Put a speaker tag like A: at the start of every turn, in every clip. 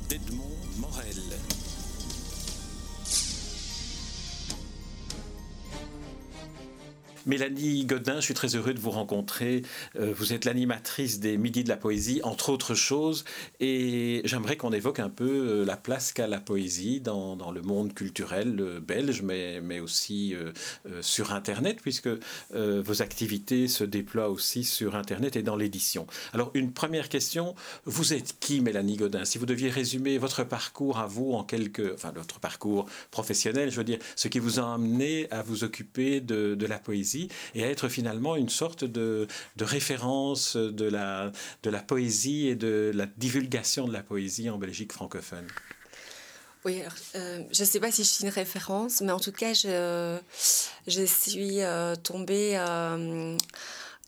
A: d'Edmond Morel. Mélanie Godin, je suis très heureux de vous rencontrer. Euh, vous êtes l'animatrice des Midis de la Poésie, entre autres choses, et j'aimerais qu'on évoque un peu euh, la place qu'a la poésie dans, dans, le monde culturel euh, belge, mais, mais aussi sur Internet, puisque vos activités se déploient aussi sur Internet et dans l'édition. Alors, une première question, vous êtes qui, Mélanie Godin? Si vous deviez résumer votre parcours à vous en quelques... Enfin, votre parcours professionnel, je veux dire, ce qui vous a amené à vous occuper de, de la poésie et à être finalement une sorte de, référence de la, poésie et de la divulgation de la poésie en Belgique francophone.
B: Oui, euh, je ne sais pas si je suis une référence, mais en tout cas, je, je suis euh, tombée euh,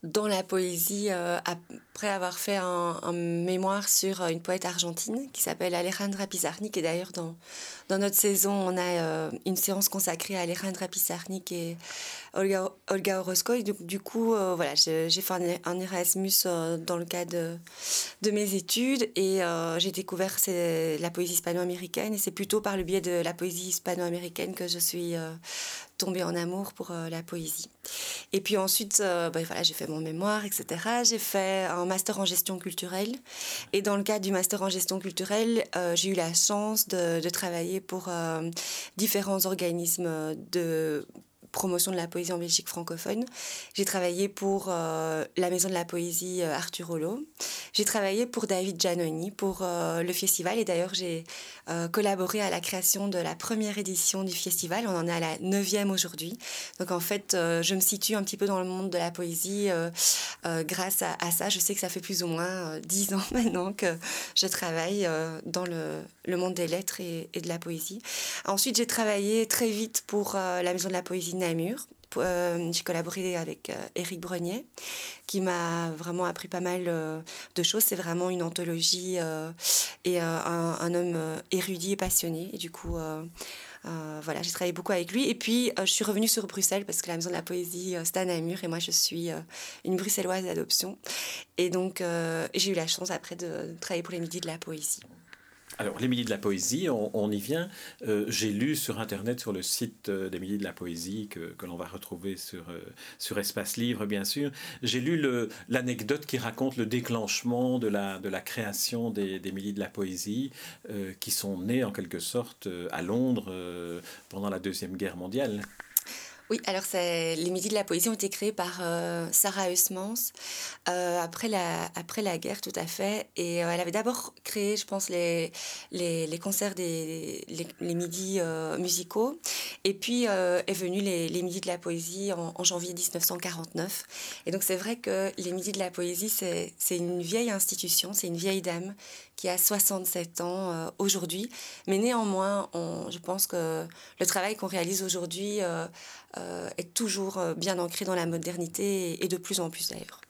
B: dans la poésie après avoir fait un, mémoire sur une poète argentine qui s'appelle Alejandra Pizarnik. Et d'ailleurs, dans, dans notre saison, on a une séance consacrée à Alejandra Pizarnik et Olga, Olga Orozco. Et du, coup, euh, voilà, j'ai fait un, Erasmus euh, dans le cadre de, mes études et euh, j'ai découvert la poésie hispano-américaine. Et c'est plutôt par le biais de la poésie hispano-américaine que je suis tombée en amour pour la poésie. Et puis ensuite, ben voilà, j'ai fait mon mémoire, etc. J'ai fait un master en gestion culturelle. Et dans le cadre du master en gestion culturelle, j'ai eu la chance de, de travailler pour différents organismes de promotion de la poésie en Belgique francophone. J'ai travaillé pour euh, la Maison de la Poésie euh, Arthur Rollo. J'ai travaillé pour David Giannoni pour euh, le festival et d'ailleurs j'ai collaboré à la création de la première édition du festival. On en est à la neuvième aujourd'hui. Donc en fait, je me situe un petit peu dans le monde de la poésie grâce à, ça. Je sais que ça fait plus ou moins dix ans maintenant que je travaille dans le, le, monde des lettres et, et, de la poésie. Ensuite, j'ai travaillé très vite pour la Maison de la Poésie Namur. Euh, j'ai collaboré avec euh, Brenier, qui m'a vraiment appris pas mal euh, de choses. C'est vraiment une anthologie et un, homme érudit et passionné. Et du coup, voilà, j'ai travaillé beaucoup avec lui. Et puis, je suis revenue sur Bruxelles parce que la Maison de la Poésie, c'est à. Et moi, je suis une bruxelloise d'adoption. Et donc, j'ai eu la chance après de travailler pour les Midis de la Poésie.
A: Alors, l'Émilie de la Poésie, on, y vient. Euh, j'ai lu sur Internet, sur le site euh, d'Émilie de la Poésie, que, que l'on va retrouver sur, euh, sur Espace Livre, bien sûr. J'ai lu l'anecdote qui raconte le déclenchement de la, de la création d'Émilie de la Poésie, qui sont nées en quelque sorte à Londres pendant la Deuxième Guerre mondiale.
B: Oui, alors les Midis de la Poésie ont été créés par euh, Sarah Eusmans euh, après, la, après la guerre, tout à fait. Et euh, elle avait d'abord créé, je pense, les, les, les concerts des les, Midis musicaux. Et puis est venu les, les Midis de la Poésie en, en janvier 1949. Et donc c'est vrai que les Midis de la Poésie, c'est une vieille institution, c'est une vieille dame qui a 67 ans euh, aujourd'hui. Mais néanmoins, on, je pense que le travail qu'on réalise aujourd'hui euh, euh, est toujours bien ancré dans la modernité et de plus en plus d'ailleurs.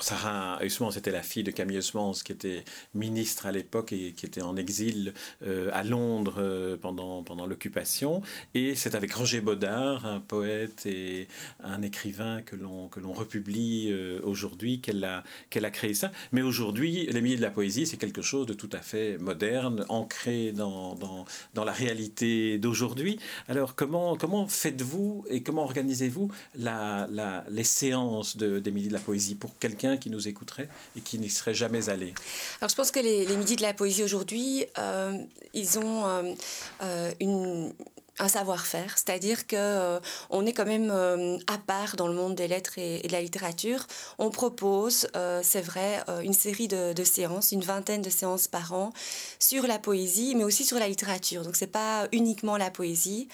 A: Sarah Huysmans, c'était la fille de Camille Huysmans, qui était ministre à l'époque et qui était en exil euh, à Londres euh, pendant, pendant l'occupation. Et c'est avec Roger Baudard, un poète et un écrivain que l'on, que l'on republie euh, aujourd'hui, qu'elle a, qu'elle a créé ça. Mais aujourd'hui, les milieux de la poésie, c'est quelque chose de tout à fait moderne, ancré dans, dans, dans la réalité d'aujourd'hui. Alors comment, comment faites-vous et comment organisez-vous la, la, les séances de, des milieux de la poésie pour quelqu'un qui nous écouterait et qui n'y serait jamais allé.
B: Alors je pense que les, les midis de la poésie aujourd'hui, euh, ils ont euh, euh, une, un savoir-faire, c'est-à-dire que euh, on est quand même euh, à part dans le monde des lettres et, de la littérature. On propose, euh, c'est vrai, une série de, de, séances, une vingtaine de séances par an sur la poésie, mais aussi sur la littérature. Donc c'est pas uniquement la poésie,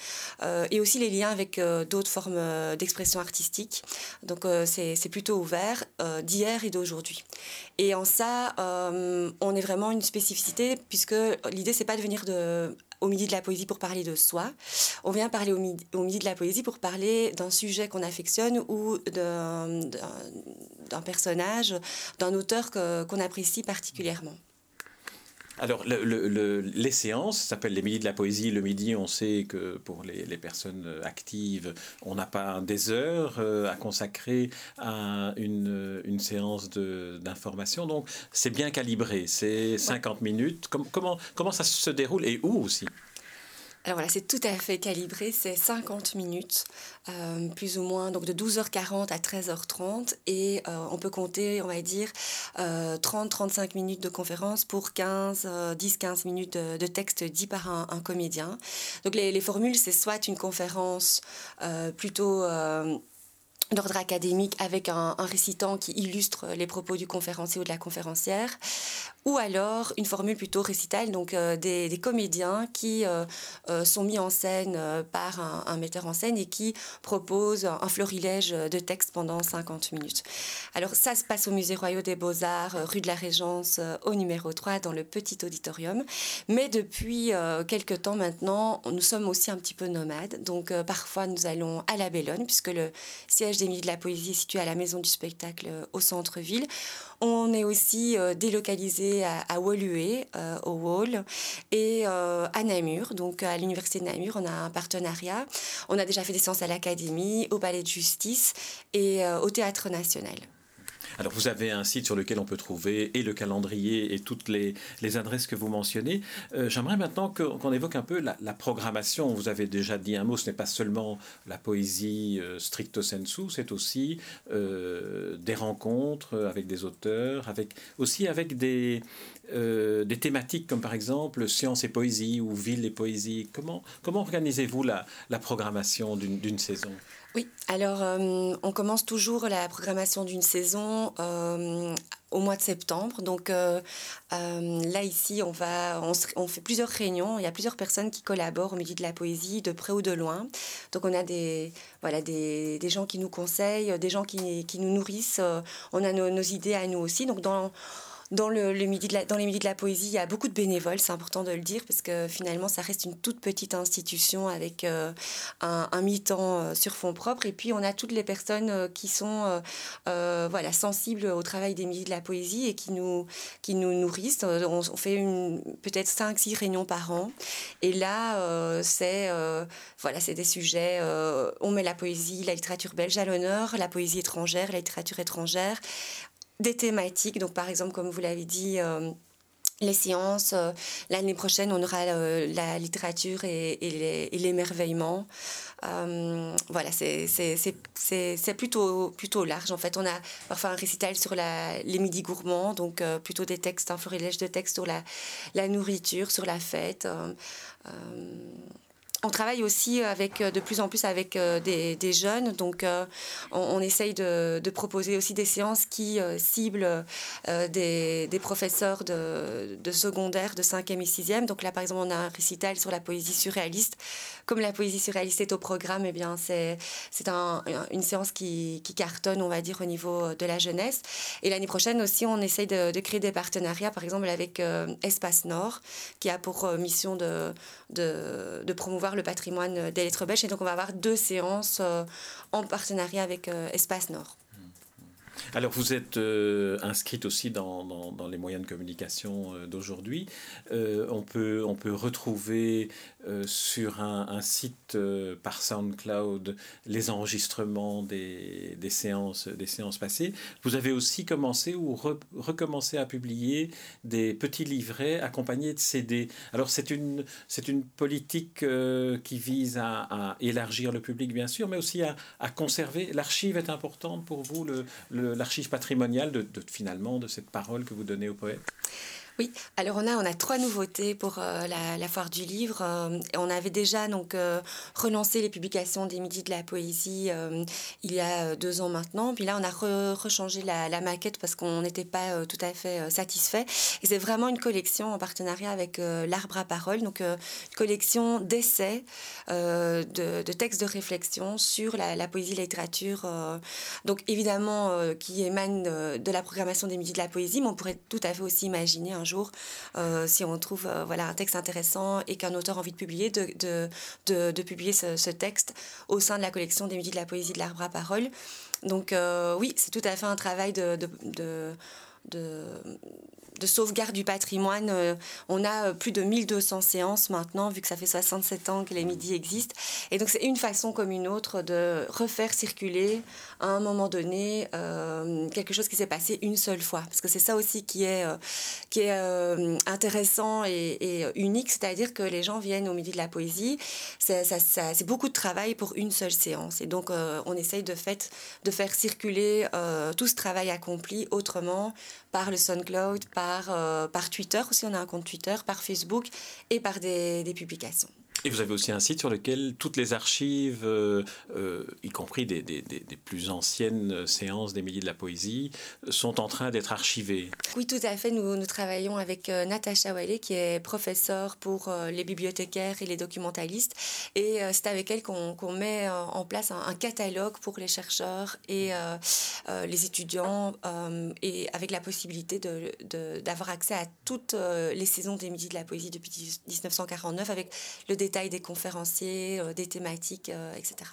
B: et aussi les liens avec d'autres formes d'expression artistique. Donc c'est plutôt ouvert d'hier et d'aujourd'hui. Et en ça, on est vraiment une spécificité puisque l'idée c'est pas de venir de au midi de la poésie pour parler de soi. On vient parler au midi, de la poésie pour parler d'un sujet qu'on affectionne ou d'un personnage, d'un auteur qu'on apprécie particulièrement.
A: Alors, les séances s'appellent les midis de la poésie. Le midi, on sait que pour les, personnes actives, on n'a pas des heures euh, à consacrer à une, une séance d'information. Donc, c'est bien calibré. C'est 50 minutes. comment, comment ça se déroule et où aussi?
B: Alors voilà, c'est tout à fait calibré, c'est 50 minutes, euh, plus ou moins, donc de 12h40 à 13h30, et euh, on peut compter, on va dire, 30-35 euh, minutes de conférence pour 15, 10-15 minutes de, texte dit par un, comédien. Donc les formules, c'est soit une conférence plutôt d'ordre académique avec un, récitant qui illustre les propos du conférencier ou de la conférencière, ou alors une formule plutôt récitale, donc euh, des, comédiens qui euh, euh, sont mis en scène par un, metteur en scène et qui proposent un florilège de textes pendant 50 minutes. Alors ça se passe au Musée Royal des Beaux-Arts, rue de la Régence, au numéro 3, dans le petit auditorium. Mais depuis quelques temps maintenant, nous sommes aussi un petit peu nomades, donc parfois nous allons à la Bellone, puisque le siège des de la Poésie situé à la Maison du Spectacle au centre-ville. On est aussi euh, délocalisé à, à euh, au Wall, et euh, à Namur. Donc à l'université de Namur, on a un partenariat. On a déjà fait des séances à l'Académie, au Palais de Justice et au Théâtre National.
A: Alors vous avez un site sur lequel on peut trouver et le calendrier et toutes les, adresses que vous mentionnez. Euh, j'aimerais maintenant qu'on évoque un peu la, programmation. Vous avez déjà dit un mot, ce n'est pas seulement la poésie euh, stricto sensu, c'est aussi euh, des rencontres avec des auteurs, avec, aussi avec des, des thématiques comme par exemple science et poésie ou ville et poésie. Comment, comment organisez-vous la, la programmation d'une saison?
B: Oui, alors euh, on commence toujours la programmation d'une saison euh, au mois de septembre. Donc euh, là, ici, on, va, on, fait plusieurs réunions. Il y a plusieurs personnes qui collaborent au Midi de la Poésie, de près ou de loin. Donc on a des, voilà, des, des gens qui nous conseillent, des gens qui, qui nous nourrissent. on a nos, nos, idées à nous aussi. Donc dans dans, le, midi de dans les Midis de la Poésie, il y a beaucoup de bénévoles, c'est important de le dire, parce que finalement, ça reste une toute petite institution avec euh, un, mi-temps euh, sur fond propre. Et puis, on a toutes les personnes euh, qui sont voilà, sensibles au travail des Midis de la Poésie et qui nous, qui nous nourrissent. On, fait peut-être 5-6 réunions par an. Et là, c'est voilà, des sujets, on met la poésie, la littérature belge à l'honneur, la poésie étrangère, la littérature étrangère des thématiques. Donc, par exemple, comme vous l'avez dit, euh, les sciences. Euh, l'année prochaine, on aura euh, la littérature et, l'émerveillement. voilà, c'est plutôt, plutôt large. En fait, on a parfois un récital sur la, les midis gourmands, donc plutôt des textes, un florilège de textes sur la, la nourriture, sur la fête on travaille aussi avec, euh, de plus en plus avec euh, des, jeunes, donc euh, on, essaye de, proposer aussi des séances qui ciblent des, professeurs de, de, secondaire, de 5e et 6e. Donc là, par exemple, on a un récital sur la poésie surréaliste. Comme la poésie surréaliste est au programme, eh bien, c'est, c'est une séance qui, cartonne, on va dire, au niveau de la jeunesse. Et l'année prochaine aussi, on essaye de, créer des partenariats, par exemple avec Espace Nord, qui a pour mission de, de promouvoir le patrimoine des lettres belges. Et donc, on va avoir deux séances euh, en partenariat avec euh, Espace Nord.
A: Alors vous êtes euh, inscrite aussi dans, dans, les moyens de communication d'aujourd'hui. on, peut, on peut retrouver euh, sur un, site euh, par SoundCloud les enregistrements des, des, séances, des séances passées. Vous avez aussi commencé ou recommencé à publier des petits livrets accompagnés de CD. Alors c'est une, une politique euh, qui vise à, élargir le public bien sûr, mais aussi à, à conserver. L'archive est importante pour vous, l'archive le, patrimoniale de, de, finalement de cette parole que vous donnez aux poètes
B: oui, alors on a, on a trois nouveautés pour euh, la, foire du livre. Euh, on avait déjà donc euh, relancé les publications des Midis de la Poésie il y a deux ans maintenant. Puis là, on a rechangé la, la, maquette parce qu'on n'était pas tout à fait satisfait. Et c'est vraiment une collection en partenariat avec l'Arbre à Parole, donc une collection d'essais, de, de, textes de réflexion sur la, la poésie, la littérature. donc évidemment, qui émane de la programmation des Midis de la Poésie, mais on pourrait tout à fait aussi imaginer un euh, si on trouve euh, voilà, un texte intéressant et qu'un auteur a envie de publier, de, de, de, publier ce, texte au sein de la collection des Midis de la poésie de l'arbre à parole. Donc euh, oui, c'est tout à fait un travail de sauvegarde du patrimoine. Euh, on a euh, plus de 1200 séances maintenant, vu que ça fait 67 ans que les midis existent. Et donc c'est une façon comme une autre de refaire circuler à un moment donné euh, quelque chose qui s'est passé une seule fois. Parce que c'est ça aussi qui est, qui est intéressant et, unique, c'est-à-dire que les gens viennent au midi de la poésie. C'est, c'est beaucoup de travail pour une seule séance. Et donc on essaye de, fait, de faire circuler tout ce travail accompli autrement par le SoundCloud, par, euh, par Twitter aussi, on a un compte Twitter, par Facebook et par des publications.
A: Et vous avez aussi un site sur lequel toutes les archives, euh, euh, y compris des, des, des, plus anciennes séances des Milliers de la Poésie, sont en train d'être archivées.
B: Oui, tout à fait. Nous, travaillons avec euh, Natacha Wallé, qui est professeure pour les bibliothécaires et les documentalistes. Et c'est avec elle qu'on met en place un, catalogue pour les chercheurs et les étudiants, et avec la possibilité d'avoir accès à toutes les saisons des Midi de la Poésie depuis 1949, avec le détail des conférenciers, euh, des thématiques, euh, etc.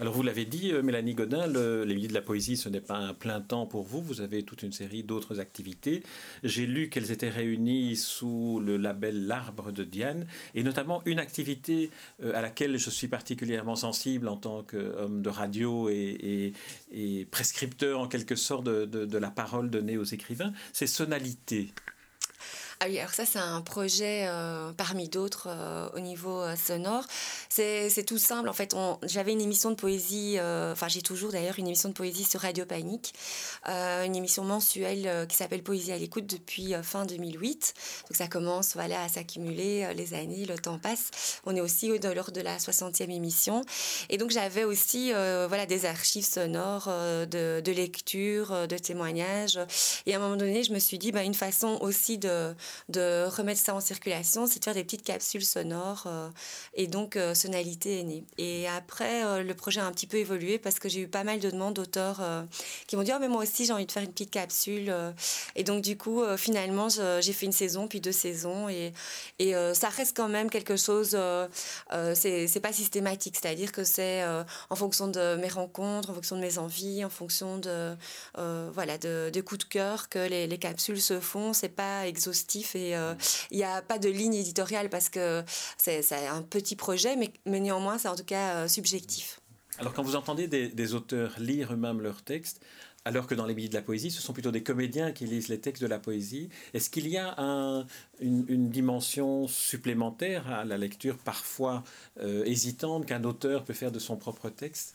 A: Alors vous l'avez dit, euh, Mélanie Godin, le, les Milliers de la Poésie, ce n'est pas un plein temps pour vous, vous avez toute une série d'autres activités. J'ai lu qu'elles étaient réunies sous le label L'Arbre de Diane, et notamment une activité à laquelle je suis particulièrement sensible en tant qu'homme de radio et, prescripteur en quelque sorte de la parole donnée aux écrivains, c'est Sonalité.
B: Ah oui, alors ça, c'est un projet euh, parmi d'autres euh, au niveau euh, sonore. C'est tout simple. En fait, j'avais une émission de poésie, enfin, j'ai toujours d'ailleurs une émission de poésie sur Radio Panique, une émission mensuelle qui s'appelle Poésie à l'écoute depuis fin 2008. Donc, ça commence voilà, à s'accumuler les années, le temps passe. On est aussi lors de la 60e émission. Et donc, j'avais aussi voilà, des archives sonores de, de lecture, de témoignages. Et à un moment donné, je me suis dit, bah, une façon aussi de de remettre ça en circulation, c'est de faire des petites capsules sonores. Euh, et donc, euh, Sonalité est née. Et après, euh, le projet a un petit peu évolué parce que j'ai eu pas mal de demandes d'auteurs qui m'ont dit Oh, mais moi aussi, j'ai envie de faire une petite capsule. Et donc, du coup, finalement, j'ai fait une saison, puis deux saisons. Et, et ça reste quand même quelque chose, c'est pas systématique. C'est-à-dire que c'est en fonction de mes rencontres, en fonction de mes envies, en fonction de, voilà, de, de coups de cœur que les, les capsules se font. C'est pas exhaustif et euh, il n'y a pas de ligne éditoriale parce que c'est un petit projet, mais, mais néanmoins, c'est en tout cas euh, subjectif.
A: Alors, quand vous entendez des, auteurs lire eux-mêmes leurs textes, alors que dans les milliers de la poésie, ce sont plutôt des comédiens qui lisent les textes de la poésie. Est-ce qu'il y a un, une, dimension supplémentaire à la lecture parfois euh, hésitante qu'un auteur peut faire de son propre texte?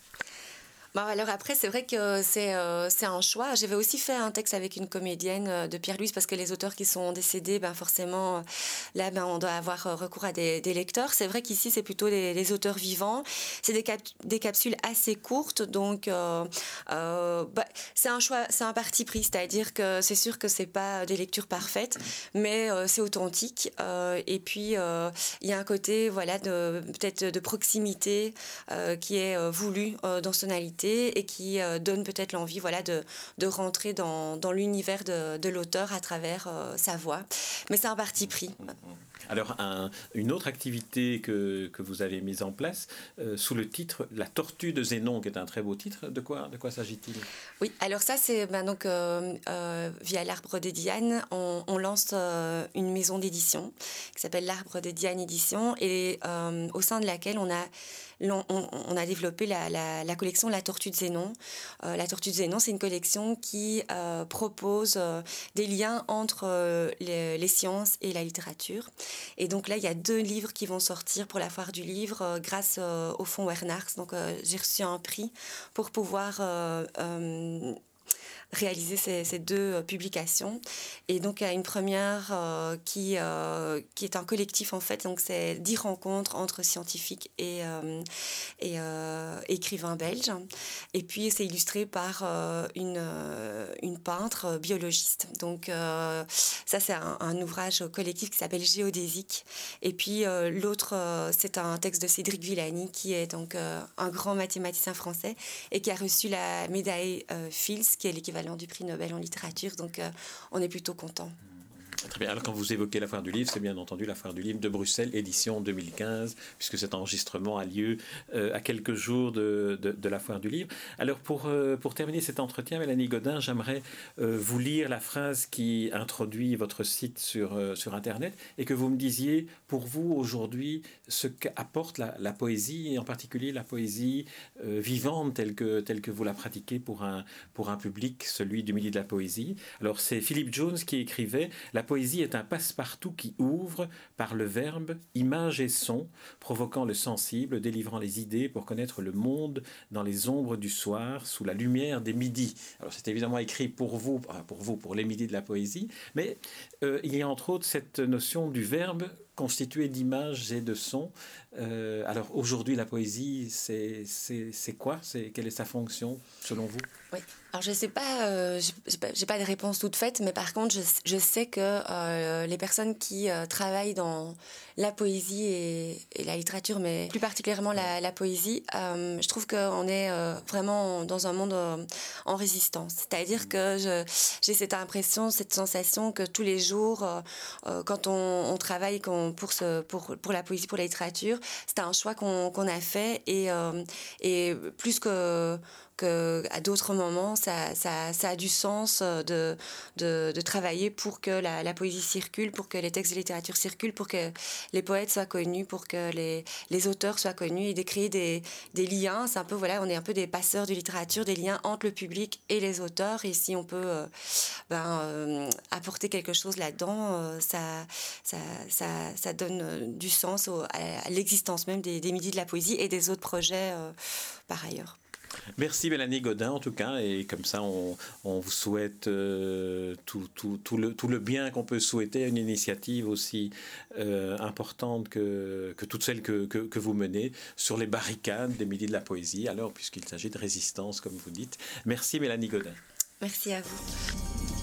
B: Alors après, c'est vrai que c'est euh, un choix. J'avais aussi fait un texte avec une comédienne euh, de Pierre-Louise parce que les auteurs qui sont décédés, ben forcément, euh, là, ben, on doit avoir recours à des, lecteurs. C'est vrai qu'ici, c'est plutôt les, auteurs vivants. C'est des, des capsules assez courtes, donc bah, c'est un choix, c'est un parti pris. C'est-à-dire que c'est sûr que c'est pas des lectures parfaites, mais c'est authentique. et puis, il y a un côté, voilà, peut-être de proximité qui est voulu dans Et qui euh, donne peut-être l'envie voilà, de, de rentrer dans, dans l'univers de, de l'auteur à travers euh, sa voix. Mais c'est un parti pris.
A: Alors, une autre activité que, que, vous avez mise en place euh, sous le titre La tortue de Zénon, qui est un très beau titre. De quoi, de quoi s'agit-il?
B: Oui, alors ça, c'est ben, donc via l'Arbre de Diane, on, on lance une maison d'édition qui s'appelle l'Arbre de Diane Édition et au sein de laquelle on a on, a développé la, collection La Tortue de Zénon. Euh, la Tortue de Zénon, c'est une collection qui euh, propose euh, des liens entre les, sciences et la littérature. Et donc là, il y a deux livres qui vont sortir pour la foire du livre grâce au fonds Wernars. Donc j'ai reçu un prix pour pouvoir réaliser ces, deux euh, publications. Et donc, il y a une première euh, qui, euh, qui est un collectif, en fait. Donc, c'est dix rencontres entre scientifiques et, et écrivains belges. Et puis, c'est illustré par une, une peintre biologiste. Donc, ça, c'est un, ouvrage collectif qui s'appelle Géodésique. Et puis, l'autre, c'est un texte de Cédric Villani, qui est donc un grand mathématicien français et qui a reçu la médaille Fields, qui est l'équivalent du prix Nobel en littérature. Donc, euh, on est plutôt content.
A: Très bien. Alors, quand vous évoquez la foire du livre, c'est bien entendu la foire du livre de Bruxelles, édition 2015, puisque cet enregistrement a lieu euh, à quelques jours de, de, la foire du livre. Alors, pour, euh, pour terminer cet entretien, Mélanie Godin, j'aimerais euh, vous lire la phrase qui introduit votre site sur, sur Internet et que vous me disiez, pour vous, aujourd'hui, ce qu'apporte la, poésie, et en particulier la poésie vivante telle que, telle que vous la pratiquez pour un, pour un public, celui du Midi de la Poésie. Alors, c'est Philippe Jones qui écrivait La poésie poésie est un passe-partout qui ouvre, par le verbe, image et son, provoquant le sensible, délivrant les idées pour connaître le monde dans les ombres du soir, sous la lumière des midis. Alors c'est évidemment écrit pour vous, pour vous, pour les midis de la poésie, mais euh, il y a entre autres cette notion du verbe constitué d'images et de sons. Euh, alors aujourd'hui, la poésie, c'est quoi? Quelle est sa fonction selon vous?
B: Oui. Alors je sais pas, euh, j'ai pas, pas, de réponse toute faite, mais par contre je, je sais que euh, les personnes qui euh, travaillent dans la poésie et, la littérature, mais plus particulièrement la, poésie, je trouve qu'on est vraiment dans un monde en résistance. C'est-à-dire que j'ai cette impression, cette sensation que tous les jours, quand on, on travaille pour, pour, la poésie, pour la littérature, c'est un choix qu'on a fait et, et plus que qu'à d'autres moments, ça, ça, a du sens euh, de, de, travailler pour que la, poésie circule, pour que les textes de littérature circulent, pour que les poètes soient connus, pour que les, les auteurs soient connus et de créer des, des liens. C'est un peu, voilà, on est un peu des passeurs de littérature, des liens entre le public et les auteurs. Et si on peut euh, ben, euh, apporter quelque chose là-dedans, ça, ça, ça, donne du sens à, l'existence même des, des midis de la poésie et des autres projets par ailleurs.
A: Merci Mélanie Godin en tout cas, et comme ça on, vous souhaite euh, tout, tout, le, tout, le, bien qu'on peut souhaiter à une initiative aussi euh, importante que, que toutes celles que, que, que, vous menez sur les barricades des Midis de la Poésie, alors puisqu'il s'agit de résistance comme vous dites. Merci Mélanie Godin.
B: Merci à vous.